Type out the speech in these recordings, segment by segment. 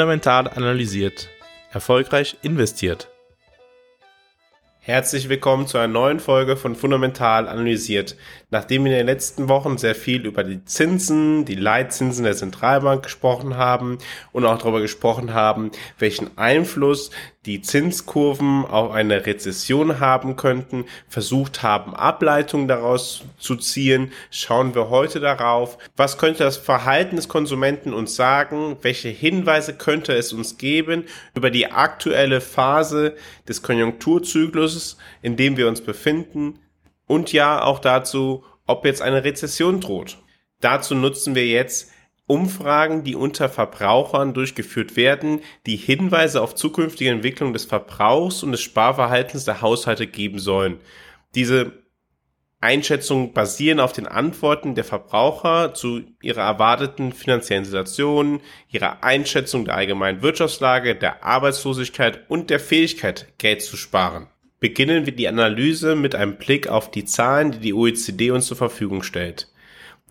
Fundamental analysiert. Erfolgreich investiert. Herzlich willkommen zu einer neuen Folge von Fundamental analysiert. Nachdem wir in den letzten Wochen sehr viel über die Zinsen, die Leitzinsen der Zentralbank gesprochen haben und auch darüber gesprochen haben, welchen Einfluss die Zinskurven auf eine Rezession haben könnten, versucht haben, Ableitungen daraus zu ziehen, schauen wir heute darauf, was könnte das Verhalten des Konsumenten uns sagen, welche Hinweise könnte es uns geben über die aktuelle Phase des Konjunkturzykluses, in dem wir uns befinden? Und ja auch dazu, ob jetzt eine Rezession droht. Dazu nutzen wir jetzt Umfragen, die unter Verbrauchern durchgeführt werden, die Hinweise auf zukünftige Entwicklung des Verbrauchs und des Sparverhaltens der Haushalte geben sollen. Diese Einschätzungen basieren auf den Antworten der Verbraucher zu ihrer erwarteten finanziellen Situation, ihrer Einschätzung der allgemeinen Wirtschaftslage, der Arbeitslosigkeit und der Fähigkeit, Geld zu sparen. Beginnen wir die Analyse mit einem Blick auf die Zahlen, die die OECD uns zur Verfügung stellt.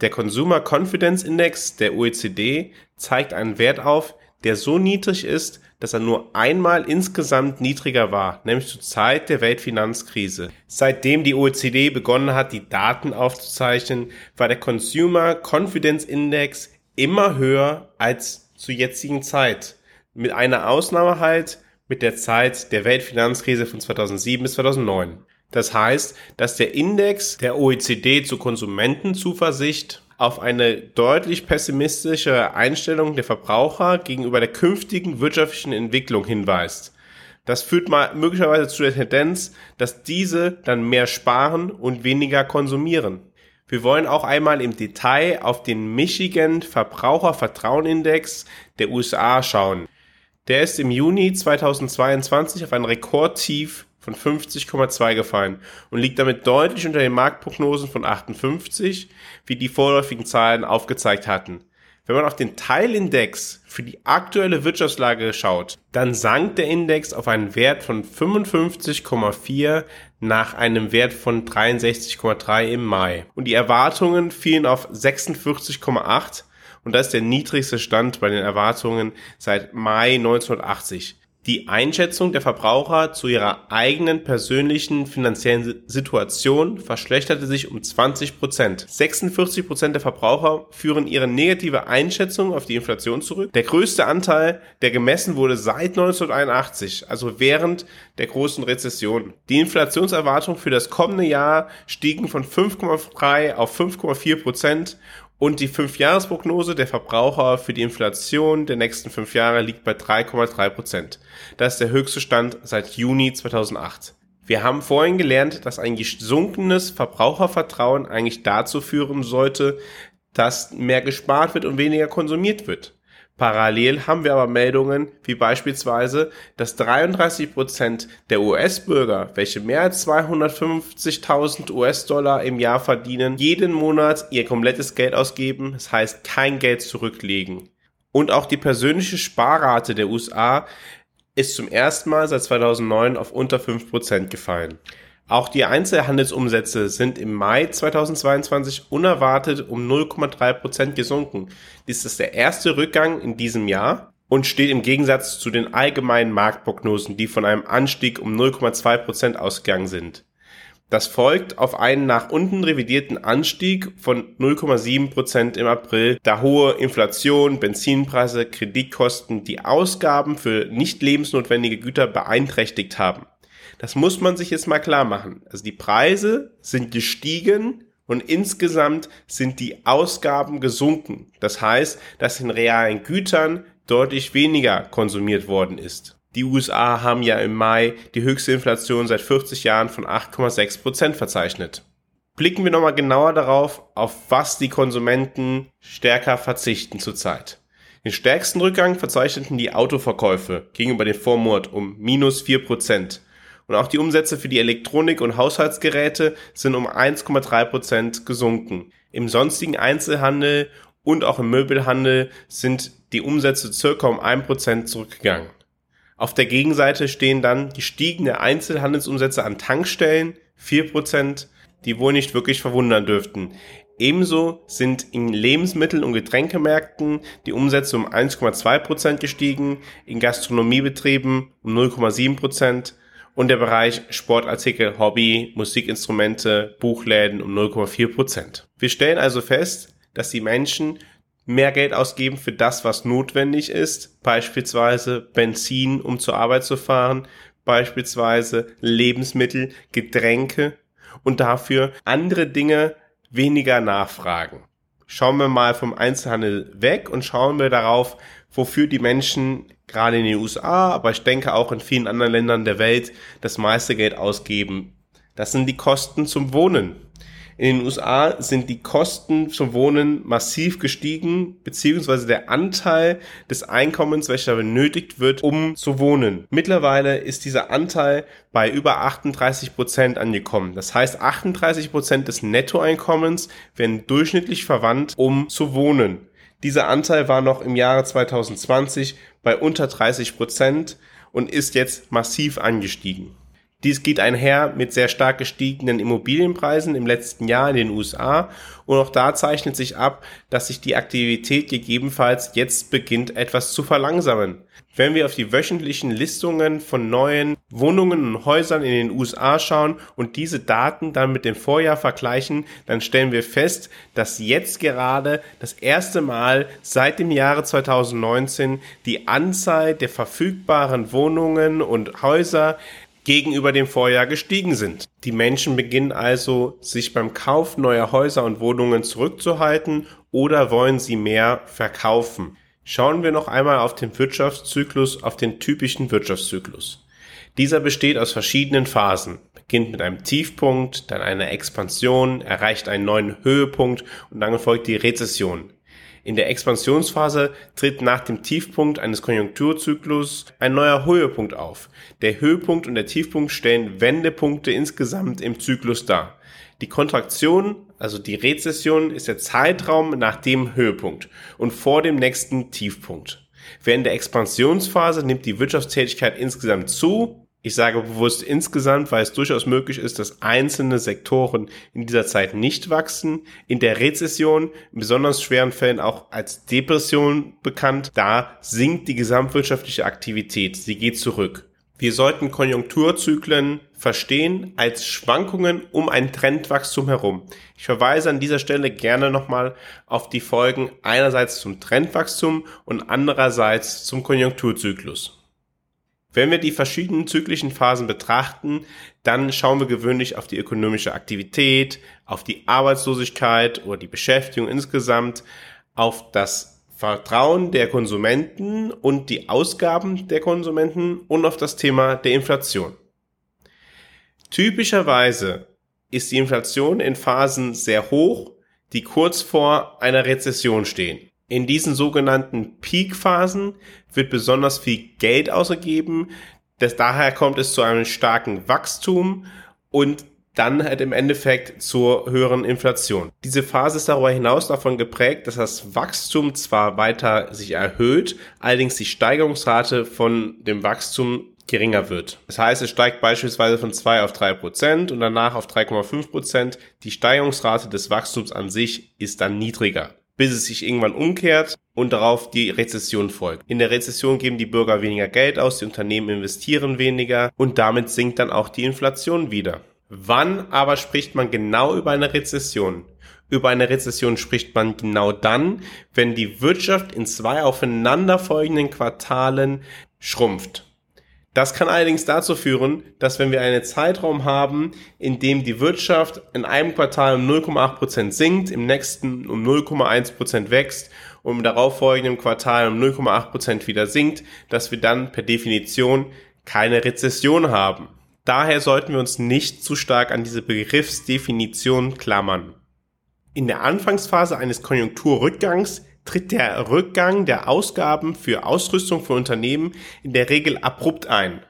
Der Consumer Confidence Index der OECD zeigt einen Wert auf, der so niedrig ist, dass er nur einmal insgesamt niedriger war, nämlich zur Zeit der Weltfinanzkrise. Seitdem die OECD begonnen hat, die Daten aufzuzeichnen, war der Consumer Confidence Index immer höher als zur jetzigen Zeit. Mit einer Ausnahme halt mit der Zeit der Weltfinanzkrise von 2007 bis 2009. Das heißt, dass der Index der OECD zur Konsumentenzuversicht auf eine deutlich pessimistische Einstellung der Verbraucher gegenüber der künftigen wirtschaftlichen Entwicklung hinweist. Das führt mal möglicherweise zu der Tendenz, dass diese dann mehr sparen und weniger konsumieren. Wir wollen auch einmal im Detail auf den Michigan Verbrauchervertrauenindex der USA schauen. Der ist im Juni 2022 auf ein Rekordtief von 50,2 gefallen und liegt damit deutlich unter den Marktprognosen von 58, wie die vorläufigen Zahlen aufgezeigt hatten. Wenn man auf den Teilindex für die aktuelle Wirtschaftslage schaut, dann sank der Index auf einen Wert von 55,4 nach einem Wert von 63,3 im Mai. Und die Erwartungen fielen auf 46,8 und das ist der niedrigste Stand bei den Erwartungen seit Mai 1980 die Einschätzung der Verbraucher zu ihrer eigenen persönlichen finanziellen Situation verschlechterte sich um 20 Prozent. 46 Prozent der Verbraucher führen ihre negative Einschätzung auf die Inflation zurück. Der größte Anteil, der gemessen wurde seit 1981, also während der großen Rezession. Die Inflationserwartungen für das kommende Jahr stiegen von 5,3 auf 5,4 Prozent und die Fünfjahresprognose der Verbraucher für die Inflation der nächsten fünf Jahre liegt bei 3,3 Prozent. Das ist der höchste Stand seit Juni 2008. Wir haben vorhin gelernt, dass ein gesunkenes Verbrauchervertrauen eigentlich dazu führen sollte, dass mehr gespart wird und weniger konsumiert wird. Parallel haben wir aber Meldungen wie beispielsweise, dass 33 Prozent der US-Bürger, welche mehr als 250.000 US-Dollar im Jahr verdienen, jeden Monat ihr komplettes Geld ausgeben, das heißt kein Geld zurücklegen. Und auch die persönliche Sparrate der USA ist zum ersten Mal seit 2009 auf unter 5 Prozent gefallen. Auch die Einzelhandelsumsätze sind im Mai 2022 unerwartet um 0,3 Prozent gesunken. Dies ist der erste Rückgang in diesem Jahr und steht im Gegensatz zu den allgemeinen Marktprognosen, die von einem Anstieg um 0,2 Prozent ausgegangen sind. Das folgt auf einen nach unten revidierten Anstieg von 0,7 Prozent im April, da hohe Inflation, Benzinpreise, Kreditkosten die Ausgaben für nicht lebensnotwendige Güter beeinträchtigt haben. Das muss man sich jetzt mal klar machen. Also die Preise sind gestiegen und insgesamt sind die Ausgaben gesunken. Das heißt, dass in realen Gütern deutlich weniger konsumiert worden ist. Die USA haben ja im Mai die höchste Inflation seit 40 Jahren von 8,6 Prozent verzeichnet. Blicken wir nochmal genauer darauf, auf was die Konsumenten stärker verzichten zurzeit. Den stärksten Rückgang verzeichneten die Autoverkäufe gegenüber dem Vormonat um minus 4 Prozent. Und auch die Umsätze für die Elektronik- und Haushaltsgeräte sind um 1,3 Prozent gesunken. Im sonstigen Einzelhandel und auch im Möbelhandel sind die Umsätze circa um 1 Prozent zurückgegangen. Auf der Gegenseite stehen dann gestiegene Einzelhandelsumsätze an Tankstellen, 4 Prozent, die wohl nicht wirklich verwundern dürften. Ebenso sind in Lebensmittel- und Getränkemärkten die Umsätze um 1,2 Prozent gestiegen, in Gastronomiebetrieben um 0,7 Prozent und der Bereich Sportartikel, Hobby, Musikinstrumente, Buchläden um 0,4 Prozent. Wir stellen also fest, dass die Menschen mehr Geld ausgeben für das, was notwendig ist, beispielsweise Benzin, um zur Arbeit zu fahren, beispielsweise Lebensmittel, Getränke und dafür andere Dinge weniger nachfragen. Schauen wir mal vom Einzelhandel weg und schauen wir darauf, wofür die Menschen gerade in den USA, aber ich denke auch in vielen anderen Ländern der Welt das meiste Geld ausgeben. Das sind die Kosten zum Wohnen. In den USA sind die Kosten zum Wohnen massiv gestiegen, beziehungsweise der Anteil des Einkommens, welcher benötigt wird, um zu wohnen. Mittlerweile ist dieser Anteil bei über 38 Prozent angekommen. Das heißt, 38 Prozent des Nettoeinkommens werden durchschnittlich verwandt, um zu wohnen. Dieser Anteil war noch im Jahre 2020 bei unter 30 Prozent und ist jetzt massiv angestiegen. Dies geht einher mit sehr stark gestiegenen Immobilienpreisen im letzten Jahr in den USA und auch da zeichnet sich ab, dass sich die Aktivität gegebenenfalls jetzt beginnt etwas zu verlangsamen. Wenn wir auf die wöchentlichen Listungen von neuen Wohnungen und Häusern in den USA schauen und diese Daten dann mit dem Vorjahr vergleichen, dann stellen wir fest, dass jetzt gerade das erste Mal seit dem Jahre 2019 die Anzahl der verfügbaren Wohnungen und Häuser gegenüber dem Vorjahr gestiegen sind. Die Menschen beginnen also, sich beim Kauf neuer Häuser und Wohnungen zurückzuhalten oder wollen sie mehr verkaufen. Schauen wir noch einmal auf den Wirtschaftszyklus, auf den typischen Wirtschaftszyklus. Dieser besteht aus verschiedenen Phasen, beginnt mit einem Tiefpunkt, dann einer Expansion, erreicht einen neuen Höhepunkt und dann folgt die Rezession. In der Expansionsphase tritt nach dem Tiefpunkt eines Konjunkturzyklus ein neuer Höhepunkt auf. Der Höhepunkt und der Tiefpunkt stellen Wendepunkte insgesamt im Zyklus dar. Die Kontraktion, also die Rezession, ist der Zeitraum nach dem Höhepunkt und vor dem nächsten Tiefpunkt. Während der Expansionsphase nimmt die Wirtschaftstätigkeit insgesamt zu ich sage bewusst insgesamt, weil es durchaus möglich ist, dass einzelne Sektoren in dieser Zeit nicht wachsen. In der Rezession, in besonders schweren Fällen auch als Depression bekannt, da sinkt die gesamtwirtschaftliche Aktivität. Sie geht zurück. Wir sollten Konjunkturzyklen verstehen als Schwankungen um ein Trendwachstum herum. Ich verweise an dieser Stelle gerne nochmal auf die Folgen einerseits zum Trendwachstum und andererseits zum Konjunkturzyklus. Wenn wir die verschiedenen zyklischen Phasen betrachten, dann schauen wir gewöhnlich auf die ökonomische Aktivität, auf die Arbeitslosigkeit oder die Beschäftigung insgesamt, auf das Vertrauen der Konsumenten und die Ausgaben der Konsumenten und auf das Thema der Inflation. Typischerweise ist die Inflation in Phasen sehr hoch, die kurz vor einer Rezession stehen. In diesen sogenannten Peak-Phasen wird besonders viel Geld ausgegeben. Das, daher kommt es zu einem starken Wachstum und dann halt im Endeffekt zur höheren Inflation. Diese Phase ist darüber hinaus davon geprägt, dass das Wachstum zwar weiter sich erhöht, allerdings die Steigerungsrate von dem Wachstum geringer wird. Das heißt, es steigt beispielsweise von 2 auf 3 Prozent und danach auf 3,5 Prozent. Die Steigerungsrate des Wachstums an sich ist dann niedriger bis es sich irgendwann umkehrt und darauf die Rezession folgt. In der Rezession geben die Bürger weniger Geld aus, die Unternehmen investieren weniger und damit sinkt dann auch die Inflation wieder. Wann aber spricht man genau über eine Rezession? Über eine Rezession spricht man genau dann, wenn die Wirtschaft in zwei aufeinanderfolgenden Quartalen schrumpft. Das kann allerdings dazu führen, dass wenn wir einen Zeitraum haben, in dem die Wirtschaft in einem Quartal um 0,8% sinkt, im nächsten um 0,1% wächst und im darauffolgenden Quartal um 0,8% wieder sinkt, dass wir dann per Definition keine Rezession haben. Daher sollten wir uns nicht zu stark an diese Begriffsdefinition klammern. In der Anfangsphase eines Konjunkturrückgangs tritt der Rückgang der Ausgaben für Ausrüstung für Unternehmen in der Regel abrupt ein.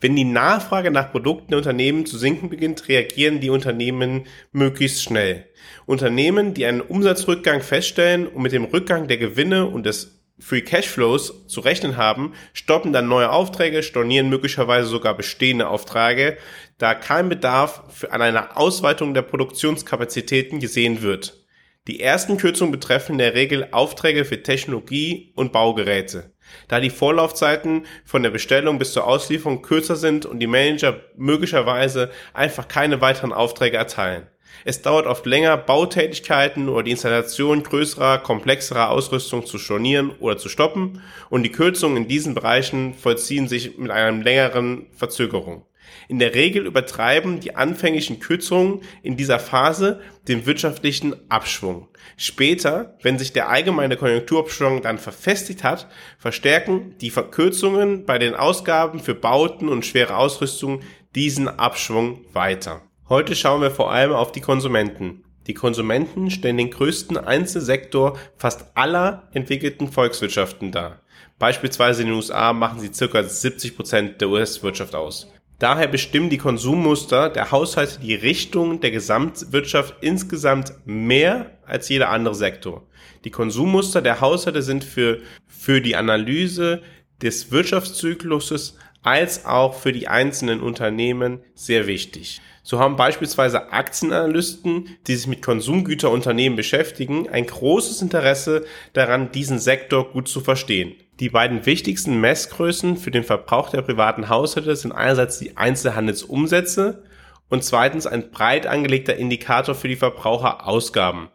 Wenn die Nachfrage nach Produkten der Unternehmen zu sinken beginnt, reagieren die Unternehmen möglichst schnell. Unternehmen, die einen Umsatzrückgang feststellen und mit dem Rückgang der Gewinne und des Free Cashflows zu rechnen haben, stoppen dann neue Aufträge, stornieren möglicherweise sogar bestehende Aufträge, da kein Bedarf an einer Ausweitung der Produktionskapazitäten gesehen wird. Die ersten Kürzungen betreffen in der Regel Aufträge für Technologie und Baugeräte. Da die Vorlaufzeiten von der Bestellung bis zur Auslieferung kürzer sind und die Manager möglicherweise einfach keine weiteren Aufträge erteilen. Es dauert oft länger, Bautätigkeiten oder die Installation größerer, komplexerer Ausrüstung zu stornieren oder zu stoppen und die Kürzungen in diesen Bereichen vollziehen sich mit einer längeren Verzögerung. In der Regel übertreiben die anfänglichen Kürzungen in dieser Phase den wirtschaftlichen Abschwung. Später, wenn sich der allgemeine Konjunkturabschwung dann verfestigt hat, verstärken die Verkürzungen bei den Ausgaben für Bauten und schwere Ausrüstung diesen Abschwung weiter. Heute schauen wir vor allem auf die Konsumenten. Die Konsumenten stellen den größten Einzelsektor fast aller entwickelten Volkswirtschaften dar. Beispielsweise in den USA machen sie ca. 70 Prozent der US-Wirtschaft aus. Daher bestimmen die Konsummuster der Haushalte die Richtung der Gesamtwirtschaft insgesamt mehr als jeder andere Sektor. Die Konsummuster der Haushalte sind für, für die Analyse des Wirtschaftszykluses als auch für die einzelnen Unternehmen sehr wichtig. So haben beispielsweise Aktienanalysten, die sich mit Konsumgüterunternehmen beschäftigen, ein großes Interesse daran, diesen Sektor gut zu verstehen. Die beiden wichtigsten Messgrößen für den Verbrauch der privaten Haushalte sind einerseits die Einzelhandelsumsätze und zweitens ein breit angelegter Indikator für die Verbraucherausgaben.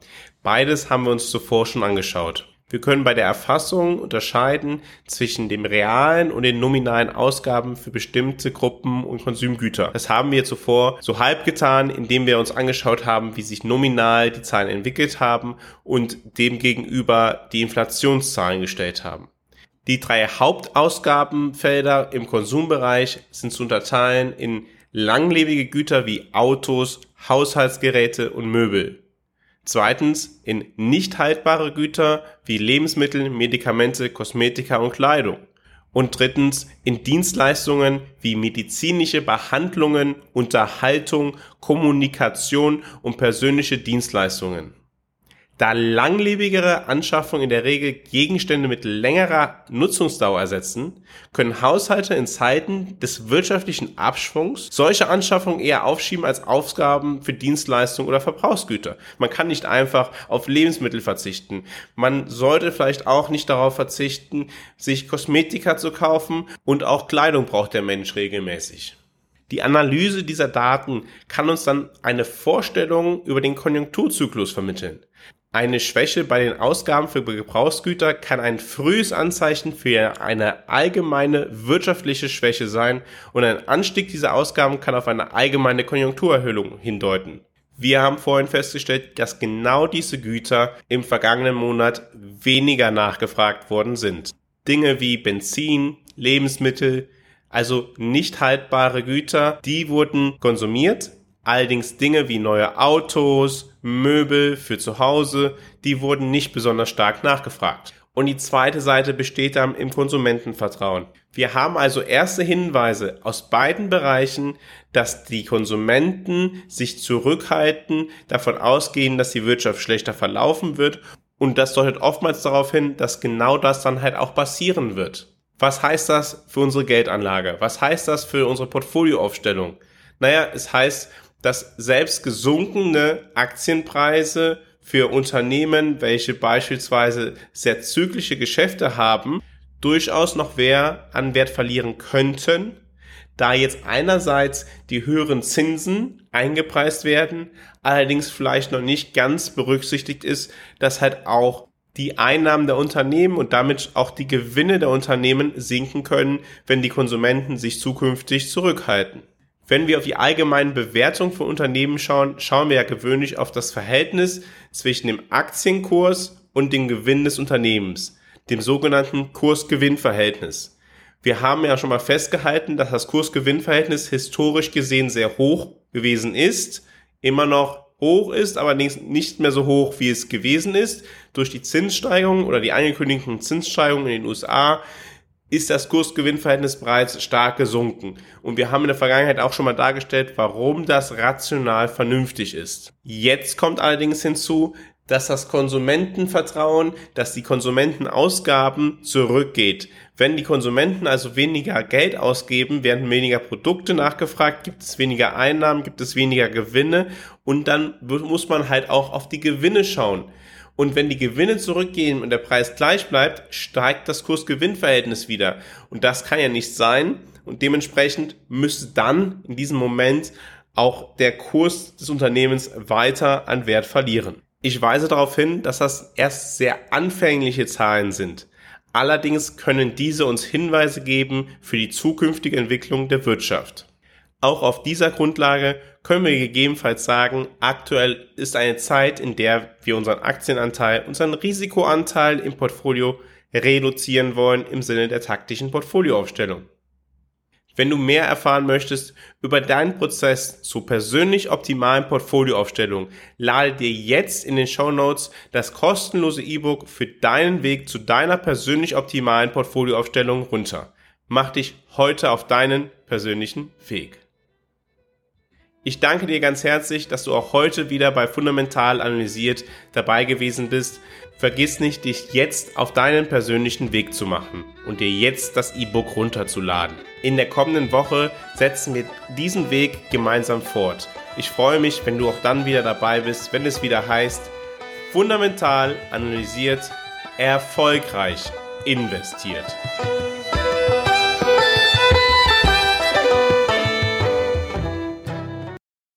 Beides haben wir uns zuvor schon angeschaut. Wir können bei der Erfassung unterscheiden zwischen dem realen und den nominalen Ausgaben für bestimmte Gruppen und Konsumgüter. Das haben wir zuvor so halb getan, indem wir uns angeschaut haben, wie sich nominal die Zahlen entwickelt haben und demgegenüber die Inflationszahlen gestellt haben. Die drei Hauptausgabenfelder im Konsumbereich sind zu unterteilen in langlebige Güter wie Autos, Haushaltsgeräte und Möbel. Zweitens in nicht haltbare Güter wie Lebensmittel, Medikamente, Kosmetika und Kleidung. Und drittens in Dienstleistungen wie medizinische Behandlungen, Unterhaltung, Kommunikation und persönliche Dienstleistungen. Da langlebigere Anschaffungen in der Regel Gegenstände mit längerer Nutzungsdauer ersetzen, können Haushalte in Zeiten des wirtschaftlichen Abschwungs solche Anschaffungen eher aufschieben als Ausgaben für Dienstleistungen oder Verbrauchsgüter. Man kann nicht einfach auf Lebensmittel verzichten. Man sollte vielleicht auch nicht darauf verzichten, sich Kosmetika zu kaufen und auch Kleidung braucht der Mensch regelmäßig. Die Analyse dieser Daten kann uns dann eine Vorstellung über den Konjunkturzyklus vermitteln. Eine Schwäche bei den Ausgaben für Gebrauchsgüter kann ein frühes Anzeichen für eine allgemeine wirtschaftliche Schwäche sein und ein Anstieg dieser Ausgaben kann auf eine allgemeine Konjunkturerhöhung hindeuten. Wir haben vorhin festgestellt, dass genau diese Güter im vergangenen Monat weniger nachgefragt worden sind. Dinge wie Benzin, Lebensmittel, also nicht haltbare Güter, die wurden konsumiert, Allerdings Dinge wie neue Autos, Möbel für zu Hause, die wurden nicht besonders stark nachgefragt. Und die zweite Seite besteht dann im Konsumentenvertrauen. Wir haben also erste Hinweise aus beiden Bereichen, dass die Konsumenten sich zurückhalten, davon ausgehen, dass die Wirtschaft schlechter verlaufen wird. Und das deutet oftmals darauf hin, dass genau das dann halt auch passieren wird. Was heißt das für unsere Geldanlage? Was heißt das für unsere Portfolioaufstellung? Naja, es heißt, dass selbst gesunkene Aktienpreise für Unternehmen, welche beispielsweise sehr zyklische Geschäfte haben, durchaus noch wer an Wert verlieren könnten, da jetzt einerseits die höheren Zinsen eingepreist werden, allerdings vielleicht noch nicht ganz berücksichtigt ist, dass halt auch die Einnahmen der Unternehmen und damit auch die Gewinne der Unternehmen sinken können, wenn die Konsumenten sich zukünftig zurückhalten. Wenn wir auf die allgemeinen Bewertungen von Unternehmen schauen, schauen wir ja gewöhnlich auf das Verhältnis zwischen dem Aktienkurs und dem Gewinn des Unternehmens, dem sogenannten Kurs-Gewinn-Verhältnis. Wir haben ja schon mal festgehalten, dass das Kurs-Gewinn-Verhältnis historisch gesehen sehr hoch gewesen ist, immer noch hoch ist, aber nicht mehr so hoch, wie es gewesen ist. Durch die Zinssteigerung oder die angekündigten Zinssteigerungen in den USA ist das Kursgewinnverhältnis bereits stark gesunken. Und wir haben in der Vergangenheit auch schon mal dargestellt, warum das rational vernünftig ist. Jetzt kommt allerdings hinzu, dass das Konsumentenvertrauen, dass die Konsumentenausgaben zurückgeht. Wenn die Konsumenten also weniger Geld ausgeben, werden weniger Produkte nachgefragt, gibt es weniger Einnahmen, gibt es weniger Gewinne und dann muss man halt auch auf die Gewinne schauen. Und wenn die Gewinne zurückgehen und der Preis gleich bleibt, steigt das Kurs-Gewinn-Verhältnis wieder. Und das kann ja nicht sein. Und dementsprechend müsste dann in diesem Moment auch der Kurs des Unternehmens weiter an Wert verlieren. Ich weise darauf hin, dass das erst sehr anfängliche Zahlen sind. Allerdings können diese uns Hinweise geben für die zukünftige Entwicklung der Wirtschaft. Auch auf dieser Grundlage können wir gegebenenfalls sagen, aktuell ist eine Zeit, in der wir unseren Aktienanteil, unseren Risikoanteil im Portfolio reduzieren wollen im Sinne der taktischen Portfolioaufstellung. Wenn du mehr erfahren möchtest über deinen Prozess zur persönlich optimalen Portfolioaufstellung, lade dir jetzt in den Show Notes das kostenlose E-Book für deinen Weg zu deiner persönlich optimalen Portfolioaufstellung runter. Mach dich heute auf deinen persönlichen Weg. Ich danke dir ganz herzlich, dass du auch heute wieder bei Fundamental analysiert dabei gewesen bist. Vergiss nicht, dich jetzt auf deinen persönlichen Weg zu machen und dir jetzt das E-Book runterzuladen. In der kommenden Woche setzen wir diesen Weg gemeinsam fort. Ich freue mich, wenn du auch dann wieder dabei bist, wenn es wieder heißt, fundamental analysiert, erfolgreich investiert.